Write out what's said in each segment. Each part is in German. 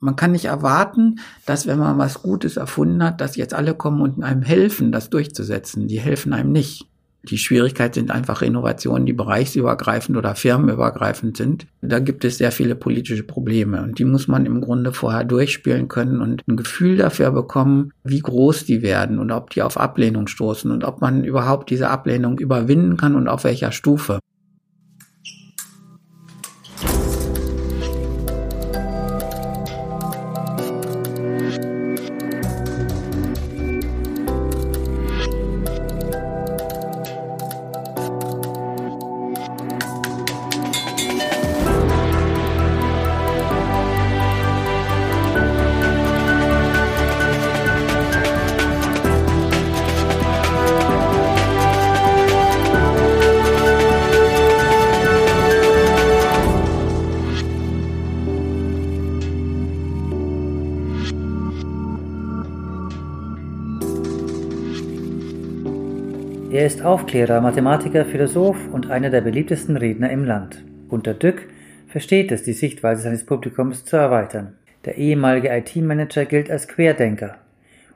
Man kann nicht erwarten, dass wenn man was Gutes erfunden hat, dass jetzt alle kommen und einem helfen, das durchzusetzen. Die helfen einem nicht. Die Schwierigkeit sind einfach Innovationen, die bereichsübergreifend oder firmenübergreifend sind. Da gibt es sehr viele politische Probleme und die muss man im Grunde vorher durchspielen können und ein Gefühl dafür bekommen, wie groß die werden und ob die auf Ablehnung stoßen und ob man überhaupt diese Ablehnung überwinden kann und auf welcher Stufe. Aufklärer, Mathematiker, Philosoph und einer der beliebtesten Redner im Land. Gunter Dück versteht es, die Sichtweise seines Publikums zu erweitern. Der ehemalige IT-Manager gilt als Querdenker.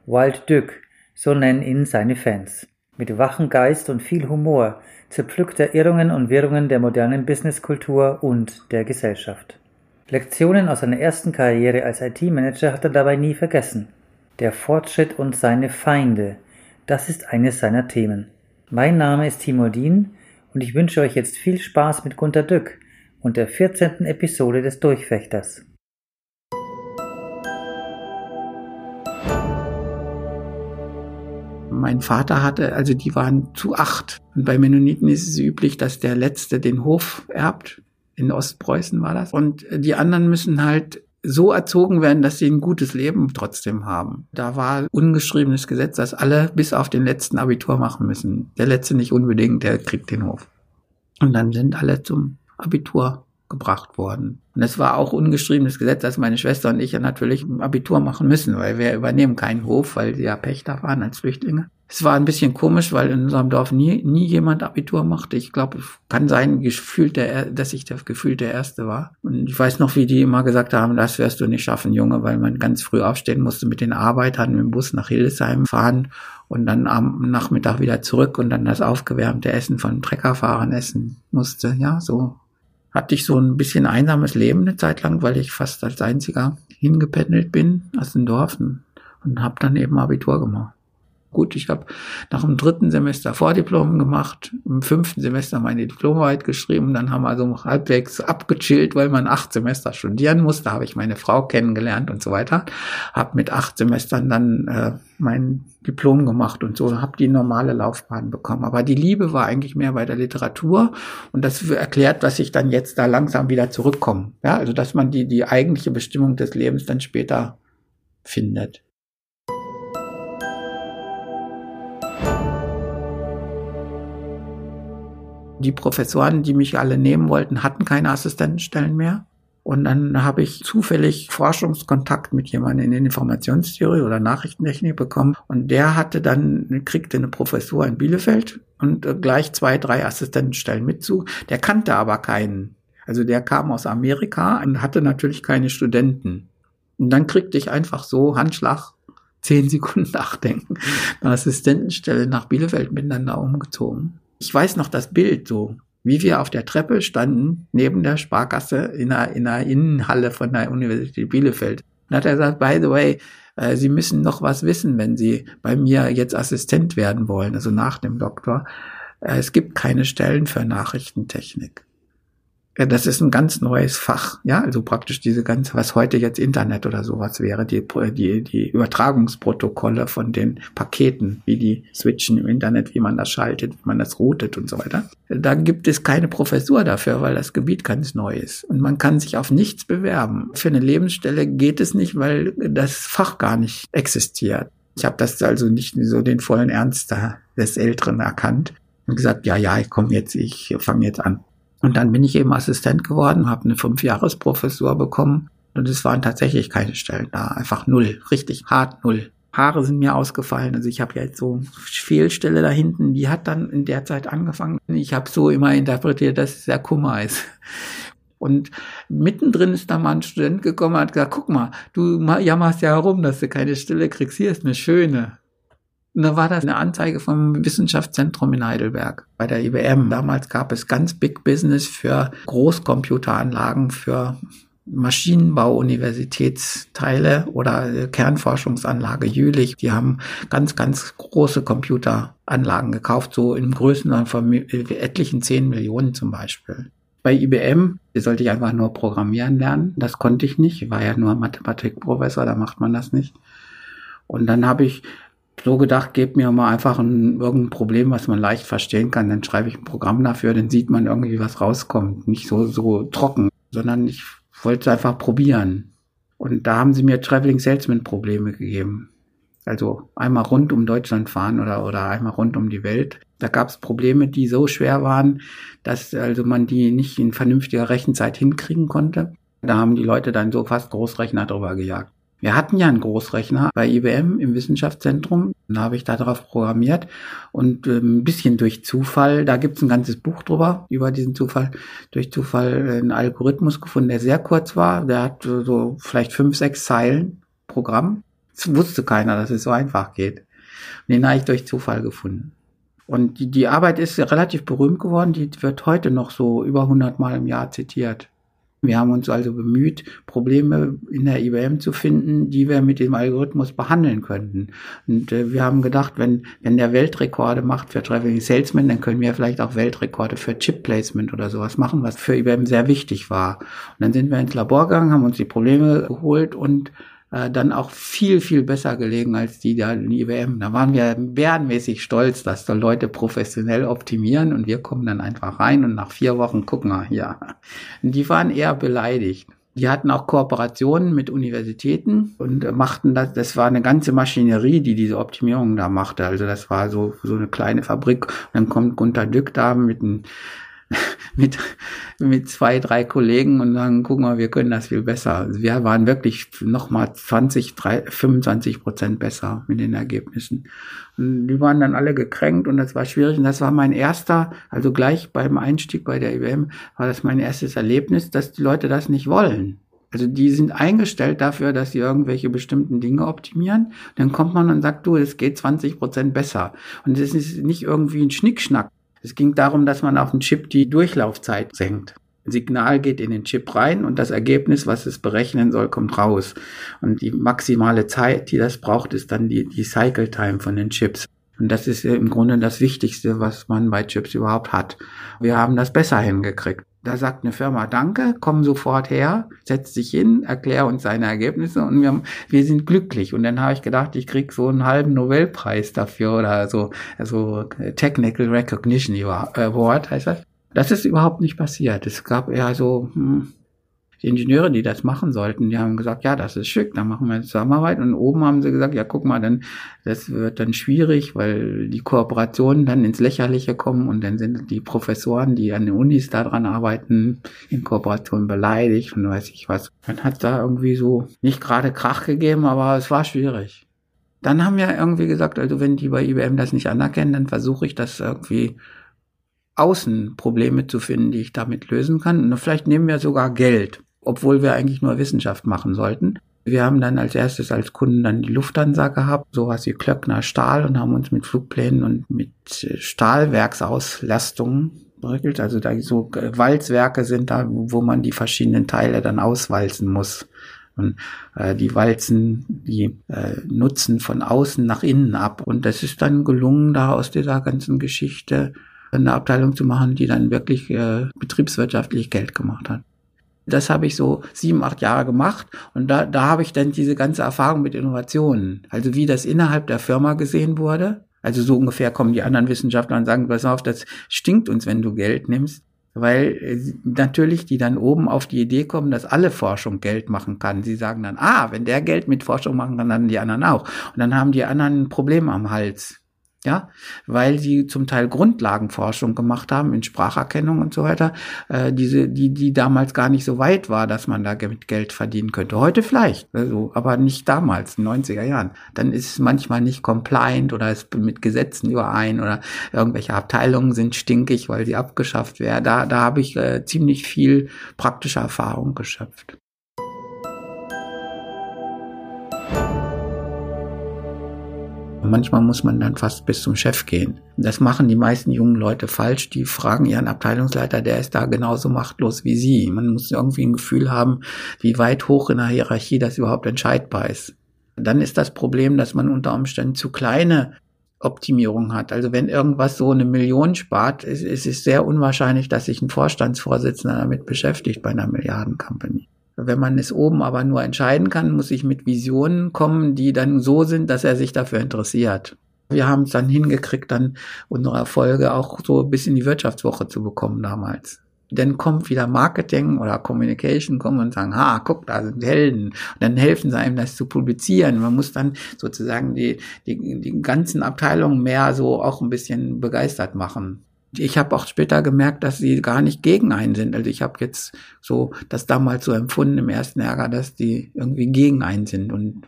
Wild Dück, so nennen ihn seine Fans. Mit wachem Geist und viel Humor zerpflückt er Irrungen und Wirrungen der modernen Businesskultur und der Gesellschaft. Lektionen aus seiner ersten Karriere als IT-Manager hat er dabei nie vergessen. Der Fortschritt und seine Feinde, das ist eines seiner Themen. Mein Name ist Timo Dien und ich wünsche euch jetzt viel Spaß mit Gunter Dück und der 14. Episode des Durchfechters. Mein Vater hatte, also die waren zu acht. Und bei Mennoniten ist es üblich, dass der Letzte den Hof erbt. In Ostpreußen war das. Und die anderen müssen halt so erzogen werden, dass sie ein gutes Leben trotzdem haben. Da war ungeschriebenes Gesetz, dass alle bis auf den letzten Abitur machen müssen. Der letzte nicht unbedingt, der kriegt den Hof. Und dann sind alle zum Abitur gebracht worden. Und es war auch ungeschriebenes Gesetz, dass meine Schwester und ich ja natürlich ein Abitur machen müssen, weil wir übernehmen keinen Hof, weil sie ja Pächter waren als Flüchtlinge. Es war ein bisschen komisch, weil in unserem Dorf nie, nie jemand Abitur machte. Ich glaube, kann sein, gefühlt der, dass ich der gefühlt der Erste war. Und ich weiß noch, wie die immer gesagt haben, das wirst du nicht schaffen, Junge, weil man ganz früh aufstehen musste mit den Arbeitern mit dem Bus nach Hildesheim fahren und dann am Nachmittag wieder zurück und dann das aufgewärmte Essen von Treckerfahrern essen musste. Ja, so hatte ich so ein bisschen einsames Leben eine Zeit lang, weil ich fast als einziger hingependelt bin aus dem Dorf und, und habe dann eben Abitur gemacht. Gut, ich habe nach dem dritten Semester Vordiplom gemacht, im fünften Semester meine Diplomarbeit geschrieben, dann haben wir also halbwegs abgechillt, weil man acht Semester studieren muss. Da habe ich meine Frau kennengelernt und so weiter. Habe mit acht Semestern dann äh, mein Diplom gemacht und so habe die normale Laufbahn bekommen. Aber die Liebe war eigentlich mehr bei der Literatur und das erklärt, was ich dann jetzt da langsam wieder zurückkomme. Ja, also dass man die die eigentliche Bestimmung des Lebens dann später findet. Die Professoren, die mich alle nehmen wollten, hatten keine Assistentenstellen mehr. Und dann habe ich zufällig Forschungskontakt mit jemandem in Informationstheorie oder Nachrichtentechnik bekommen. Und der hatte dann, kriegte eine Professur in Bielefeld und äh, gleich zwei, drei Assistentenstellen mit zu. Der kannte aber keinen. Also der kam aus Amerika und hatte natürlich keine Studenten. Und dann kriegte ich einfach so Handschlag zehn Sekunden nachdenken. Eine Assistentenstelle nach Bielefeld da umgezogen. Ich weiß noch das Bild so, wie wir auf der Treppe standen, neben der Sparkasse in einer, in einer Innenhalle von der Universität Bielefeld. Und hat er gesagt, by the way, äh, Sie müssen noch was wissen, wenn Sie bei mir jetzt Assistent werden wollen, also nach dem Doktor. Äh, es gibt keine Stellen für Nachrichtentechnik. Ja, das ist ein ganz neues Fach, ja, also praktisch diese ganze, was heute jetzt Internet oder sowas wäre, die, die, die Übertragungsprotokolle von den Paketen, wie die switchen im Internet, wie man das schaltet, wie man das routet und so weiter. Da gibt es keine Professur dafür, weil das Gebiet ganz neu ist. Und man kann sich auf nichts bewerben. Für eine Lebensstelle geht es nicht, weil das Fach gar nicht existiert. Ich habe das also nicht so den vollen Ernst des Älteren erkannt und gesagt, ja, ja, ich komme jetzt, ich fange jetzt an. Und dann bin ich eben Assistent geworden, habe eine Fünfjahresprofessur bekommen und es waren tatsächlich keine Stellen da, einfach null, richtig hart null. Haare sind mir ausgefallen. Also ich habe jetzt so Fehlstelle da hinten, die hat dann in der Zeit angefangen. Ich habe so immer interpretiert, dass es der Kummer ist. Und mittendrin ist da mal ein Student gekommen und hat gesagt, guck mal, du jammerst ja herum, dass du keine Stille kriegst. Hier ist eine schöne. Da war das eine Anzeige vom Wissenschaftszentrum in Heidelberg bei der IBM. Damals gab es ganz Big Business für Großcomputeranlagen, für Maschinenbau, Universitätsteile oder Kernforschungsanlage Jülich. Die haben ganz, ganz große Computeranlagen gekauft, so im Größenordnung von etlichen 10 Millionen zum Beispiel. Bei IBM sollte ich einfach nur programmieren lernen. Das konnte ich nicht. Ich war ja nur Mathematikprofessor, da macht man das nicht. Und dann habe ich so gedacht, gebt mir mal einfach ein, irgendein Problem, was man leicht verstehen kann. Dann schreibe ich ein Programm dafür, dann sieht man irgendwie, was rauskommt. Nicht so, so trocken, sondern ich wollte es einfach probieren. Und da haben sie mir Traveling Salesman Probleme gegeben. Also einmal rund um Deutschland fahren oder, oder einmal rund um die Welt. Da gab es Probleme, die so schwer waren, dass also man die nicht in vernünftiger Rechenzeit hinkriegen konnte. Da haben die Leute dann so fast Großrechner drüber gejagt. Wir hatten ja einen Großrechner bei IBM im Wissenschaftszentrum. Da habe ich darauf programmiert und äh, ein bisschen durch Zufall, da gibt es ein ganzes Buch drüber, über diesen Zufall, durch Zufall einen Algorithmus gefunden, der sehr kurz war. Der hat äh, so vielleicht fünf, sechs Zeilen Programm. Das wusste keiner, dass es so einfach geht. Und den habe ich durch Zufall gefunden. Und die, die Arbeit ist relativ berühmt geworden, die wird heute noch so über 100 Mal im Jahr zitiert. Wir haben uns also bemüht, Probleme in der IBM zu finden, die wir mit dem Algorithmus behandeln könnten. Und äh, wir haben gedacht, wenn, wenn der Weltrekorde macht für Traveling Salesman, dann können wir vielleicht auch Weltrekorde für Chip Placement oder sowas machen, was für IBM sehr wichtig war. Und dann sind wir ins Labor gegangen, haben uns die Probleme geholt und äh, dann auch viel, viel besser gelegen als die da in IBM. Da waren wir bärenmäßig stolz, dass da Leute professionell optimieren und wir kommen dann einfach rein und nach vier Wochen gucken wir, ja. Die waren eher beleidigt. Die hatten auch Kooperationen mit Universitäten und machten das, das war eine ganze Maschinerie, die diese Optimierung da machte. Also das war so, so eine kleine Fabrik. Und dann kommt Gunter Dück da mit einem mit, mit zwei, drei Kollegen und sagen, guck mal, wir können das viel besser. Also wir waren wirklich nochmal 20, 3, 25 Prozent besser mit den Ergebnissen. Und die waren dann alle gekränkt und das war schwierig. Und das war mein erster, also gleich beim Einstieg bei der IBM, war das mein erstes Erlebnis, dass die Leute das nicht wollen. Also die sind eingestellt dafür, dass sie irgendwelche bestimmten Dinge optimieren. Dann kommt man und sagt, du, es geht 20 Prozent besser. Und es ist nicht irgendwie ein Schnickschnack. Es ging darum, dass man auf dem Chip die Durchlaufzeit senkt. Ein Signal geht in den Chip rein und das Ergebnis, was es berechnen soll, kommt raus. Und die maximale Zeit, die das braucht, ist dann die, die Cycle Time von den Chips. Und das ist im Grunde das Wichtigste, was man bei Chips überhaupt hat. Wir haben das besser hingekriegt. Da sagt eine Firma Danke, komm sofort her, setz dich hin, erklär uns seine Ergebnisse und wir, wir sind glücklich. Und dann habe ich gedacht, ich krieg so einen halben Nobelpreis dafür oder so, also Technical Recognition Award heißt das. Das ist überhaupt nicht passiert. Es gab eher so, hm, die Ingenieure, die das machen sollten, die haben gesagt, ja, das ist schick, dann machen wir Zusammenarbeit. Und oben haben sie gesagt, ja, guck mal, dann, das wird dann schwierig, weil die Kooperationen dann ins Lächerliche kommen und dann sind die Professoren, die an den Unis daran arbeiten, in Kooperation beleidigt und weiß ich was. Dann hat da irgendwie so nicht gerade Krach gegeben, aber es war schwierig. Dann haben wir irgendwie gesagt, also wenn die bei IBM das nicht anerkennen, dann versuche ich das irgendwie außen Probleme zu finden, die ich damit lösen kann. Und vielleicht nehmen wir sogar Geld obwohl wir eigentlich nur Wissenschaft machen sollten. Wir haben dann als erstes als Kunden dann die Lufthansa gehabt, sowas wie Klöckner Stahl und haben uns mit Flugplänen und mit Stahlwerksauslastungen beregelt. Also da so Walzwerke sind da, wo man die verschiedenen Teile dann auswalzen muss. Und äh, die walzen die äh, Nutzen von außen nach innen ab. Und das ist dann gelungen, da aus dieser ganzen Geschichte eine Abteilung zu machen, die dann wirklich äh, betriebswirtschaftlich Geld gemacht hat. Das habe ich so sieben, acht Jahre gemacht und da, da habe ich dann diese ganze Erfahrung mit Innovationen, also wie das innerhalb der Firma gesehen wurde. Also so ungefähr kommen die anderen Wissenschaftler und sagen, pass auf, das stinkt uns, wenn du Geld nimmst. Weil äh, natürlich die dann oben auf die Idee kommen, dass alle Forschung Geld machen kann. Sie sagen dann, ah, wenn der Geld mit Forschung machen kann, dann die anderen auch. Und dann haben die anderen ein Problem am Hals. Ja, weil sie zum Teil Grundlagenforschung gemacht haben in Spracherkennung und so weiter, äh, diese, die, die damals gar nicht so weit war, dass man da mit Geld verdienen könnte. Heute vielleicht, also, aber nicht damals, in den 90er Jahren. Dann ist es manchmal nicht compliant oder ist mit Gesetzen überein oder irgendwelche Abteilungen sind stinkig, weil sie abgeschafft werden. Da, da habe ich äh, ziemlich viel praktische Erfahrung geschöpft. Manchmal muss man dann fast bis zum Chef gehen. Das machen die meisten jungen Leute falsch. Die fragen ihren Abteilungsleiter, der ist da genauso machtlos wie sie. Man muss irgendwie ein Gefühl haben, wie weit hoch in der Hierarchie das überhaupt entscheidbar ist. Dann ist das Problem, dass man unter Umständen zu kleine Optimierung hat. Also wenn irgendwas so eine Million spart, ist, ist es sehr unwahrscheinlich, dass sich ein Vorstandsvorsitzender damit beschäftigt bei einer Milliarden-Company. Wenn man es oben aber nur entscheiden kann, muss ich mit Visionen kommen, die dann so sind, dass er sich dafür interessiert. Wir haben es dann hingekriegt, dann unsere Erfolge auch so bis in die Wirtschaftswoche zu bekommen damals. Dann kommt wieder Marketing oder Communication kommen und sagen, ha, guck, da sind Helden. Und dann helfen sie einem, das zu publizieren. Man muss dann sozusagen die, die, die ganzen Abteilungen mehr so auch ein bisschen begeistert machen ich habe auch später gemerkt, dass sie gar nicht gegen einen sind. Also ich habe jetzt so das damals so empfunden im ersten Ärger, dass die irgendwie gegen einen sind und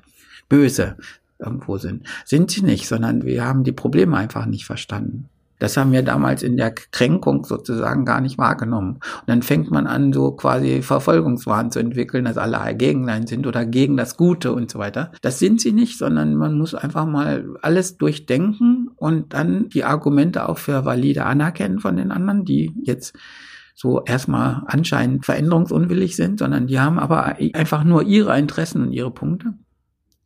böse irgendwo sind. Sind sie nicht, sondern wir haben die Probleme einfach nicht verstanden. Das haben wir damals in der Kränkung sozusagen gar nicht wahrgenommen. Und dann fängt man an, so quasi Verfolgungswahn zu entwickeln, dass alle gegen einen sind oder gegen das Gute und so weiter. Das sind sie nicht, sondern man muss einfach mal alles durchdenken und dann die Argumente auch für valide anerkennen von den anderen, die jetzt so erstmal anscheinend veränderungsunwillig sind, sondern die haben aber einfach nur ihre Interessen und ihre Punkte.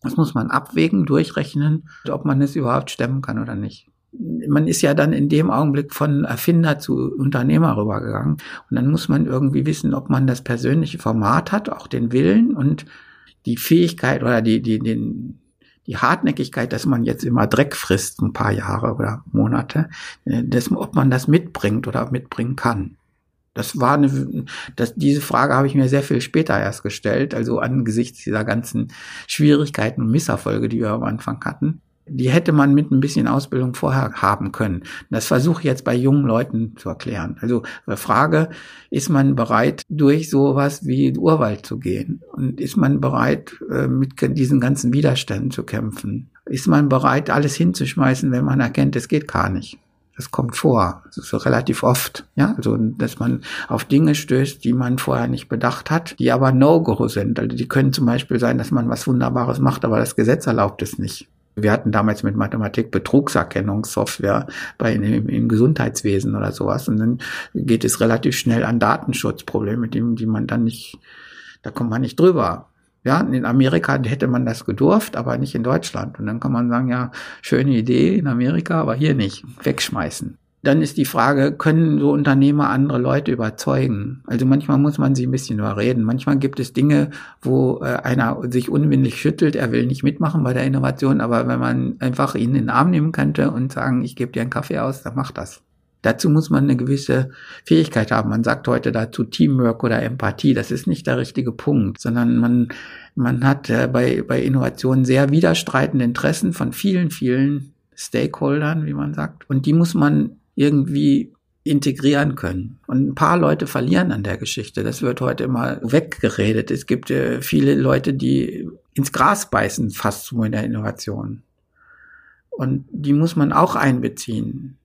Das muss man abwägen, durchrechnen, ob man es überhaupt stemmen kann oder nicht man ist ja dann in dem Augenblick von Erfinder zu Unternehmer rübergegangen. Und dann muss man irgendwie wissen, ob man das persönliche Format hat, auch den Willen und die Fähigkeit oder die, die, den, die Hartnäckigkeit, dass man jetzt immer Dreck frisst, ein paar Jahre oder Monate, äh, dass, ob man das mitbringt oder mitbringen kann. Das war eine, das, diese Frage habe ich mir sehr viel später erst gestellt, also angesichts dieser ganzen Schwierigkeiten und Misserfolge, die wir am Anfang hatten die hätte man mit ein bisschen Ausbildung vorher haben können. Das versuche ich jetzt bei jungen Leuten zu erklären. Also die Frage, ist man bereit, durch sowas wie Urwald zu gehen? Und ist man bereit, äh, mit diesen ganzen Widerständen zu kämpfen? Ist man bereit, alles hinzuschmeißen, wenn man erkennt, es geht gar nicht? Das kommt vor, so relativ oft, ja, also dass man auf Dinge stößt, die man vorher nicht bedacht hat, die aber No-Go sind. Also die können zum Beispiel sein, dass man was Wunderbares macht, aber das Gesetz erlaubt es nicht. Wir hatten damals mit Mathematik Betrugserkennungssoftware bei im, im Gesundheitswesen oder sowas. Und dann geht es relativ schnell an Datenschutzprobleme, die, die man dann nicht, da kommt man nicht drüber. Ja, in Amerika hätte man das gedurft, aber nicht in Deutschland. Und dann kann man sagen, ja, schöne Idee in Amerika, aber hier nicht. Wegschmeißen dann ist die Frage, können so Unternehmer andere Leute überzeugen? Also manchmal muss man sie ein bisschen überreden. Manchmal gibt es Dinge, wo äh, einer sich unwillig schüttelt, er will nicht mitmachen bei der Innovation, aber wenn man einfach ihn in den Arm nehmen könnte und sagen, ich gebe dir einen Kaffee aus, dann macht das. Dazu muss man eine gewisse Fähigkeit haben. Man sagt heute dazu Teamwork oder Empathie. Das ist nicht der richtige Punkt, sondern man, man hat äh, bei, bei Innovationen sehr widerstreitende Interessen von vielen, vielen Stakeholdern, wie man sagt. Und die muss man irgendwie integrieren können. Und ein paar Leute verlieren an der Geschichte. Das wird heute immer weggeredet. Es gibt äh, viele Leute, die ins Gras beißen, fast so in der Innovation. Und die muss man auch einbeziehen.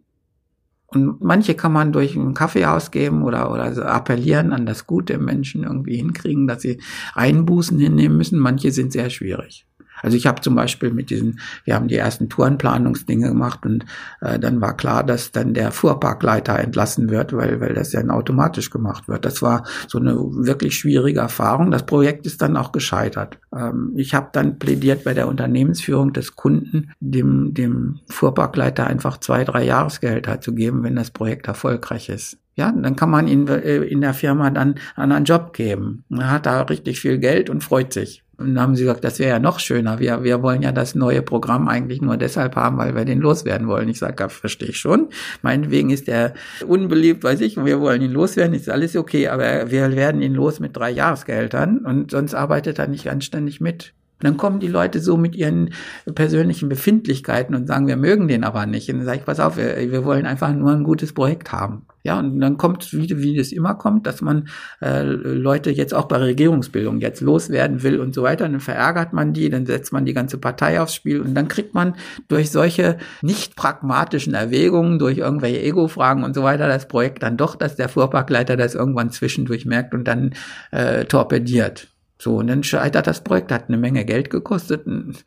Und manche kann man durch einen Kaffee ausgeben oder, oder so appellieren an das Gute im Menschen irgendwie hinkriegen, dass sie Einbußen hinnehmen müssen. Manche sind sehr schwierig. Also ich habe zum Beispiel mit diesen, wir haben die ersten Tourenplanungsdinge gemacht und äh, dann war klar, dass dann der Fuhrparkleiter entlassen wird, weil, weil das ja automatisch gemacht wird. Das war so eine wirklich schwierige Erfahrung. Das Projekt ist dann auch gescheitert. Ähm, ich habe dann plädiert bei der Unternehmensführung des Kunden, dem, dem Fuhrparkleiter einfach zwei, drei Jahresgehälter zu geben, wenn das Projekt erfolgreich ist. Ja, dann kann man ihn äh, in der Firma dann an einen Job geben. Er hat da richtig viel Geld und freut sich. Und dann haben sie gesagt, das wäre ja noch schöner. Wir, wir wollen ja das neue Programm eigentlich nur deshalb haben, weil wir den loswerden wollen. Ich sage, ja, verstehe ich schon. Meinetwegen ist er unbeliebt, weiß ich, wir wollen ihn loswerden, ist alles okay, aber wir werden ihn los mit drei Jahresgehältern und sonst arbeitet er nicht anständig mit. Dann kommen die Leute so mit ihren persönlichen Befindlichkeiten und sagen, wir mögen den aber nicht. Und dann sage ich, pass auf, wir, wir wollen einfach nur ein gutes Projekt haben. Ja, und dann kommt, wie, wie das immer kommt, dass man äh, Leute jetzt auch bei Regierungsbildung jetzt loswerden will und so weiter. Und dann verärgert man die, dann setzt man die ganze Partei aufs Spiel und dann kriegt man durch solche nicht pragmatischen Erwägungen, durch irgendwelche Ego-Fragen und so weiter das Projekt dann doch, dass der Fuhrparkleiter das irgendwann zwischendurch merkt und dann äh, torpediert. So, und dann scheitert das Projekt, hat eine Menge Geld gekostet.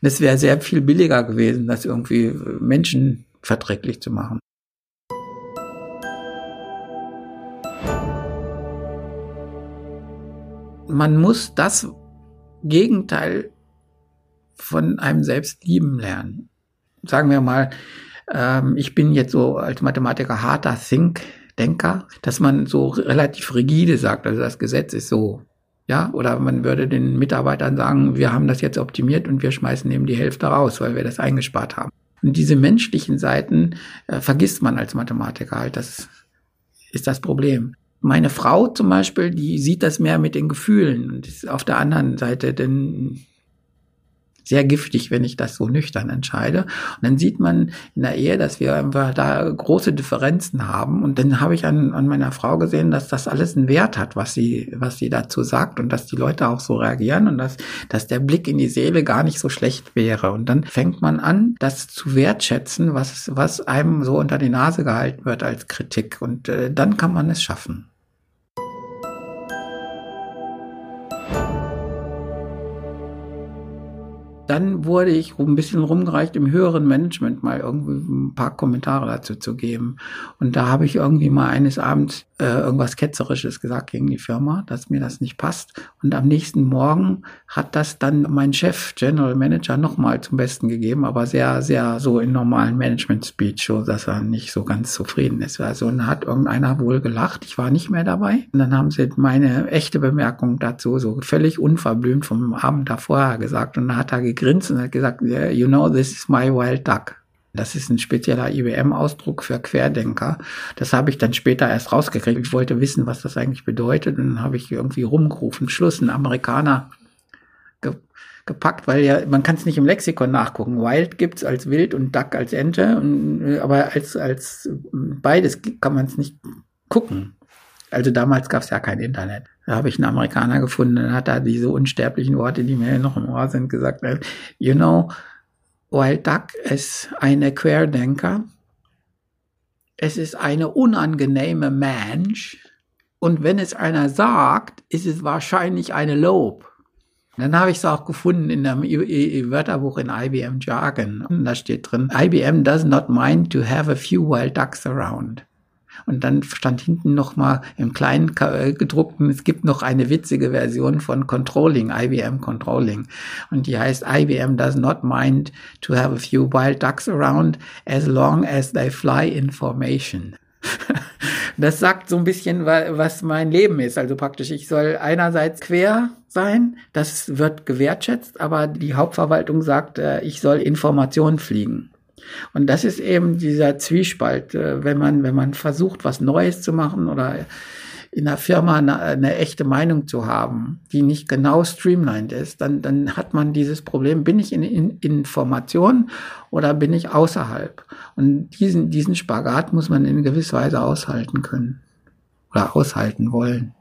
Es wäre sehr viel billiger gewesen, das irgendwie menschenverträglich zu machen. Man muss das Gegenteil von einem selbst lieben lernen. Sagen wir mal, ähm, ich bin jetzt so als Mathematiker harter Think-Denker, dass man so relativ rigide sagt, also das Gesetz ist so ja, oder man würde den Mitarbeitern sagen, wir haben das jetzt optimiert und wir schmeißen eben die Hälfte raus, weil wir das eingespart haben. Und diese menschlichen Seiten äh, vergisst man als Mathematiker halt. Das ist das Problem. Meine Frau zum Beispiel, die sieht das mehr mit den Gefühlen und ist auf der anderen Seite, denn sehr giftig, wenn ich das so nüchtern entscheide. Und dann sieht man in der Ehe, dass wir einfach da große Differenzen haben. Und dann habe ich an, an meiner Frau gesehen, dass das alles einen Wert hat, was sie, was sie dazu sagt und dass die Leute auch so reagieren und dass, dass der Blick in die Seele gar nicht so schlecht wäre. Und dann fängt man an, das zu wertschätzen, was, was einem so unter die Nase gehalten wird als Kritik. Und äh, dann kann man es schaffen. Dann wurde ich ein bisschen rumgereicht, im höheren Management mal irgendwie ein paar Kommentare dazu zu geben. Und da habe ich irgendwie mal eines Abends äh, irgendwas Ketzerisches gesagt gegen die Firma, dass mir das nicht passt. Und am nächsten Morgen hat das dann mein Chef, General Manager, nochmal zum Besten gegeben, aber sehr, sehr so in normalen Management-Speech, so dass er nicht so ganz zufrieden ist. Also und hat irgendeiner wohl gelacht, ich war nicht mehr dabei. Und dann haben sie meine echte Bemerkung dazu so völlig unverblümt vom Abend davor gesagt. Und dann hat er gegrinst und hat gesagt, you know, this is my wild duck. Das ist ein spezieller IBM-Ausdruck für Querdenker. Das habe ich dann später erst rausgekriegt. Ich wollte wissen, was das eigentlich bedeutet. Und dann habe ich irgendwie rumgerufen, Schluss, ein Amerikaner ge gepackt, weil ja, man kann es nicht im Lexikon nachgucken. Wild gibt's als Wild und Duck als Ente, und, aber als, als beides kann man es nicht gucken. Also damals gab es ja kein Internet. Da habe ich einen Amerikaner gefunden, dann hat er diese unsterblichen Worte, die mir noch im Ohr sind, gesagt, you know, Wild Duck ist eine Querdenker. Es ist eine unangenehme Mensch. Und wenn es einer sagt, ist es wahrscheinlich eine Lob. Dann habe ich es auch gefunden in einem Wörterbuch in IBM Jargon. Da steht drin, IBM does not mind to have a few wild ducks around. Und dann stand hinten nochmal im kleinen äh, gedruckten, es gibt noch eine witzige Version von Controlling, IBM Controlling. Und die heißt IBM does not mind to have a few wild ducks around as long as they fly information. Das sagt so ein bisschen, was mein Leben ist. Also praktisch, ich soll einerseits quer sein, das wird gewertschätzt, aber die Hauptverwaltung sagt, äh, ich soll Informationen fliegen. Und das ist eben dieser Zwiespalt, äh, wenn man, wenn man versucht, was Neues zu machen oder in der Firma eine, eine, echte Meinung zu haben, die nicht genau streamlined ist, dann, dann hat man dieses Problem, bin ich in, in Information oder bin ich außerhalb? Und diesen, diesen Spagat muss man in gewisser Weise aushalten können oder aushalten wollen.